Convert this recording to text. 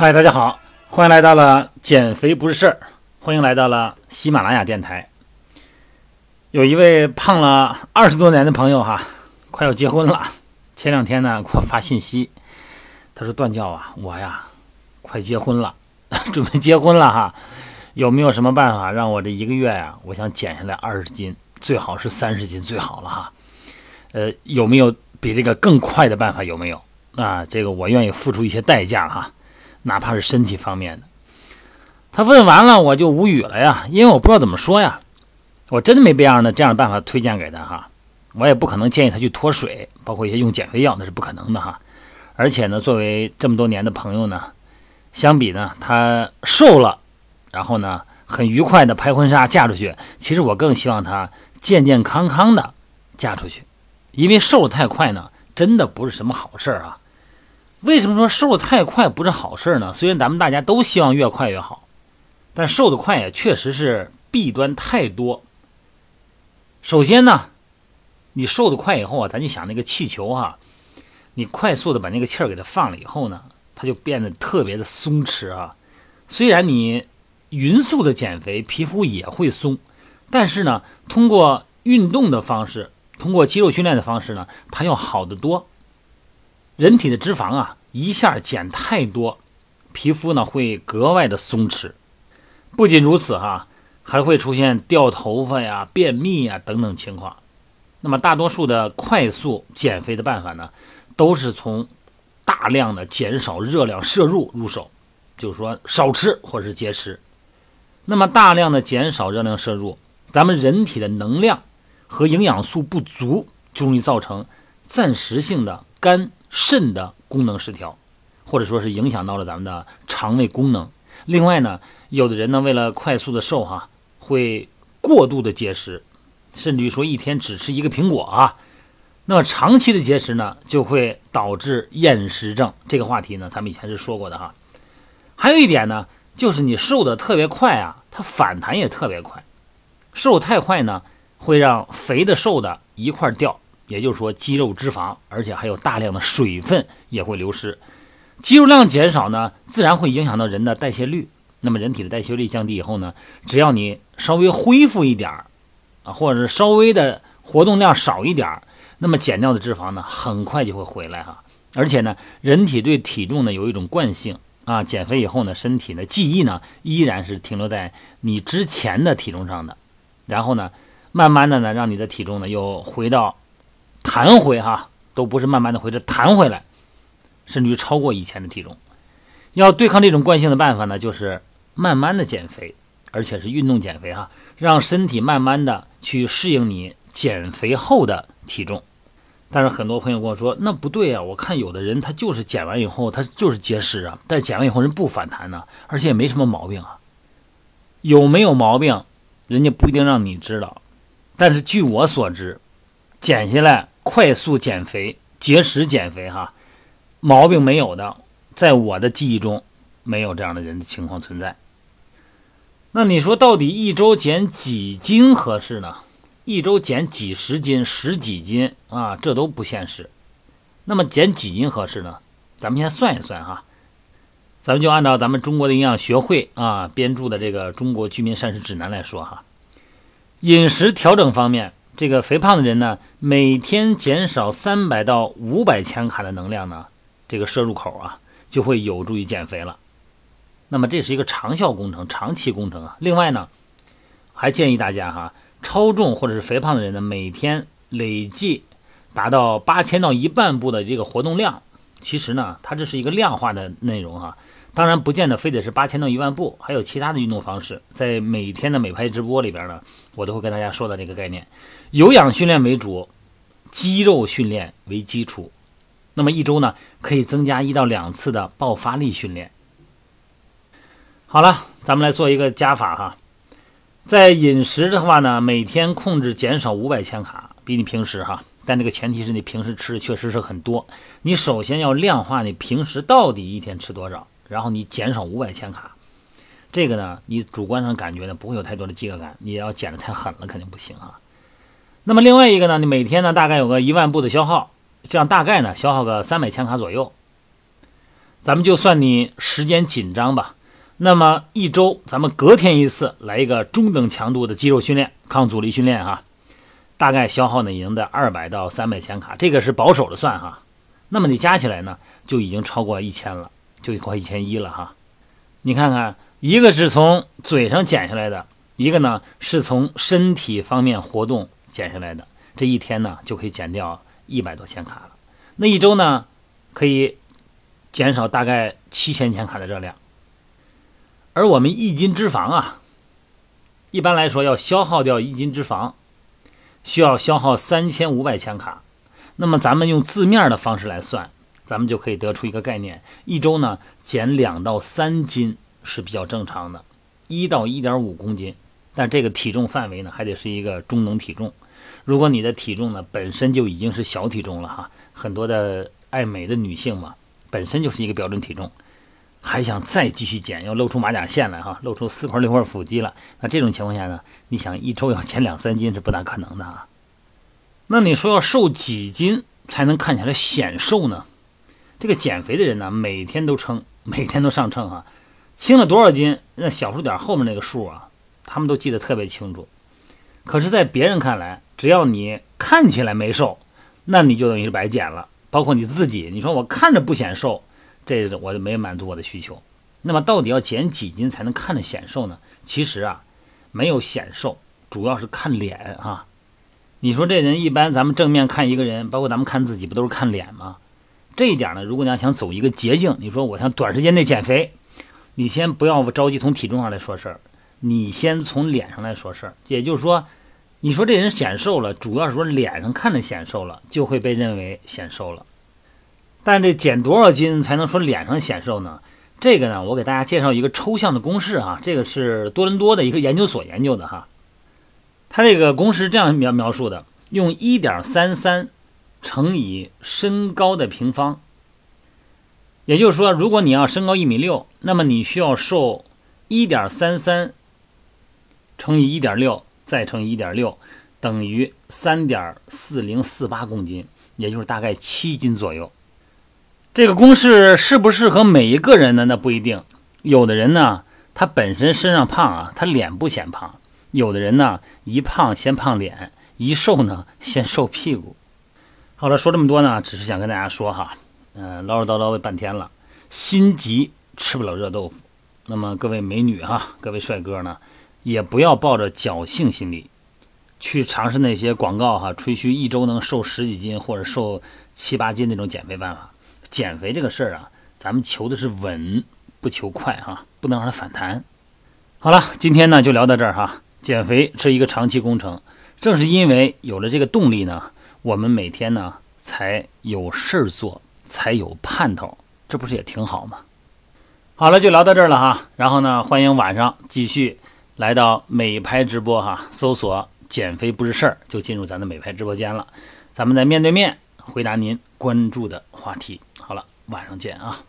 嗨，大家好，欢迎来到了减肥不是事儿，欢迎来到了喜马拉雅电台。有一位胖了二十多年的朋友哈，快要结婚了。前两天呢，给我发信息，他说：“段教啊，我呀，快结婚了，准备结婚了哈，有没有什么办法让我这一个月呀，我想减下来二十斤，最好是三十斤最好了哈。呃，有没有比这个更快的办法？有没有啊？这个我愿意付出一些代价哈。”哪怕是身体方面的，他问完了我就无语了呀，因为我不知道怎么说呀。我真的没别样的这样的办法推荐给他哈，我也不可能建议他去脱水，包括一些用减肥药那是不可能的哈。而且呢，作为这么多年的朋友呢，相比呢他瘦了，然后呢很愉快的拍婚纱嫁出去，其实我更希望他健健康康的嫁出去，因为瘦太快呢，真的不是什么好事儿啊。为什么说瘦的太快不是好事呢？虽然咱们大家都希望越快越好，但瘦的快也确实是弊端太多。首先呢，你瘦的快以后啊，咱就想那个气球哈，你快速的把那个气儿给它放了以后呢，它就变得特别的松弛啊。虽然你匀速的减肥，皮肤也会松，但是呢，通过运动的方式，通过肌肉训练的方式呢，它要好得多。人体的脂肪啊，一下减太多，皮肤呢会格外的松弛。不仅如此哈，还会出现掉头发呀、便秘呀等等情况。那么大多数的快速减肥的办法呢，都是从大量的减少热量摄入入手，就是说少吃或者是节食。那么大量的减少热量摄入，咱们人体的能量和营养素不足，就容易造成暂时性的肝。肾的功能失调，或者说是影响到了咱们的肠胃功能。另外呢，有的人呢为了快速的瘦哈，会过度的节食，甚至于说一天只吃一个苹果啊。那么长期的节食呢，就会导致厌食症。这个话题呢，咱们以前是说过的哈。还有一点呢，就是你瘦的特别快啊，它反弹也特别快。瘦太快呢，会让肥的瘦的一块掉。也就是说，肌肉脂肪，而且还有大量的水分也会流失，肌肉量减少呢，自然会影响到人的代谢率。那么，人体的代谢率降低以后呢，只要你稍微恢复一点儿啊，或者是稍微的活动量少一点儿，那么减掉的脂肪呢，很快就会回来哈。而且呢，人体对体重呢有一种惯性啊，减肥以后呢，身体的记忆呢依然是停留在你之前的体重上的，然后呢，慢慢的呢，让你的体重呢又回到。弹回哈，都不是慢慢的回，这弹回来，甚至于超过以前的体重。要对抗这种惯性的办法呢，就是慢慢的减肥，而且是运动减肥哈，让身体慢慢的去适应你减肥后的体重。但是很多朋友跟我说，那不对啊，我看有的人他就是减完以后他就是节食啊，但减完以后人不反弹呢，而且也没什么毛病啊。有没有毛病，人家不一定让你知道，但是据我所知，减下来。快速减肥、节食减肥，哈，毛病没有的，在我的记忆中，没有这样的人的情况存在。那你说，到底一周减几斤合适呢？一周减几十斤、十几斤啊，这都不现实。那么减几斤合适呢？咱们先算一算哈，咱们就按照咱们中国的营养学会啊编著的这个《中国居民膳食指南》来说哈，饮食调整方面。这个肥胖的人呢，每天减少三百到五百千卡的能量呢，这个摄入口啊，就会有助于减肥了。那么这是一个长效工程、长期工程啊。另外呢，还建议大家哈，超重或者是肥胖的人呢，每天累计达到八千到一万步的这个活动量。其实呢，它这是一个量化的内容哈。当然，不见得非得是八千到一万步，还有其他的运动方式。在每天的美拍直播里边呢，我都会跟大家说到这个概念：有氧训练为主，肌肉训练为基础。那么一周呢，可以增加一到两次的爆发力训练。好了，咱们来做一个加法哈。在饮食的话呢，每天控制减少五百千卡，比你平时哈，但这个前提是你平时吃的确实是很多。你首先要量化你平时到底一天吃多少。然后你减少五百千卡，这个呢，你主观上感觉呢不会有太多的饥饿感，你要减的太狠了肯定不行啊。那么另外一个呢，你每天呢大概有个一万步的消耗，这样大概呢消耗个三百千卡左右。咱们就算你时间紧张吧，那么一周咱们隔天一次来一个中等强度的肌肉训练、抗阻力训练啊，大概消耗呢已经在二百到三百千卡，这个是保守的算哈。那么你加起来呢，就已经超过一千了，就快一千一了哈。你看看，一个是从嘴上减下来的，一个呢是从身体方面活动减下来的，这一天呢就可以减掉一百多千卡了。那一周呢，可以减少大概七千千卡的热量。而我们一斤脂肪啊，一般来说要消耗掉一斤脂肪，需要消耗三千五百千卡。那么咱们用字面的方式来算，咱们就可以得出一个概念：一周呢减两到三斤是比较正常的，一到一点五公斤。但这个体重范围呢，还得是一个中等体重。如果你的体重呢本身就已经是小体重了哈，很多的爱美的女性嘛，本身就是一个标准体重，还想再继续减，要露出马甲线来哈，露出四块六块腹肌了。那这种情况下呢，你想一周要减两三斤是不大可能的啊。那你说要瘦几斤才能看起来显瘦呢？这个减肥的人呢，每天都称，每天都上称啊，轻了多少斤？那小数点后面那个数啊，他们都记得特别清楚。可是，在别人看来，只要你看起来没瘦，那你就等于是白减了。包括你自己，你说我看着不显瘦，这我就没满足我的需求。那么，到底要减几斤才能看着显瘦呢？其实啊，没有显瘦，主要是看脸啊。你说这人一般，咱们正面看一个人，包括咱们看自己，不都是看脸吗？这一点呢，如果你要想走一个捷径，你说我想短时间内减肥，你先不要着急从体重上来说事儿，你先从脸上来说事儿。也就是说，你说这人显瘦了，主要是说脸上看着显瘦了，就会被认为显瘦了。但这减多少斤才能说脸上显瘦呢？这个呢，我给大家介绍一个抽象的公式啊，这个是多伦多的一个研究所研究的哈。它这个公式这样描描述的：用一点三三乘以身高的平方。也就是说，如果你要身高一米六，那么你需要瘦一点三三乘以一点六再乘以一点六，等于三点四零四八公斤，也就是大概七斤左右。这个公式适不适合每一个人呢？那不一定。有的人呢，他本身身上胖啊，他脸不显胖。有的人呢，一胖先胖脸，一瘦呢先瘦屁股。好了，说这么多呢，只是想跟大家说哈，嗯，唠唠叨叨半天了，心急吃不了热豆腐。那么各位美女哈，各位帅哥呢，也不要抱着侥幸心理去尝试那些广告哈，吹嘘一周能瘦十几斤或者瘦七八斤那种减肥办法。减肥这个事儿啊，咱们求的是稳，不求快哈，不能让它反弹。好了，今天呢就聊到这儿哈。减肥是一个长期工程，正是因为有了这个动力呢，我们每天呢才有事儿做，才有盼头，这不是也挺好吗？好了，就聊到这儿了哈。然后呢，欢迎晚上继续来到美拍直播哈，搜索“减肥不是事儿”就进入咱的美拍直播间了，咱们再面对面回答您关注的话题。好了，晚上见啊。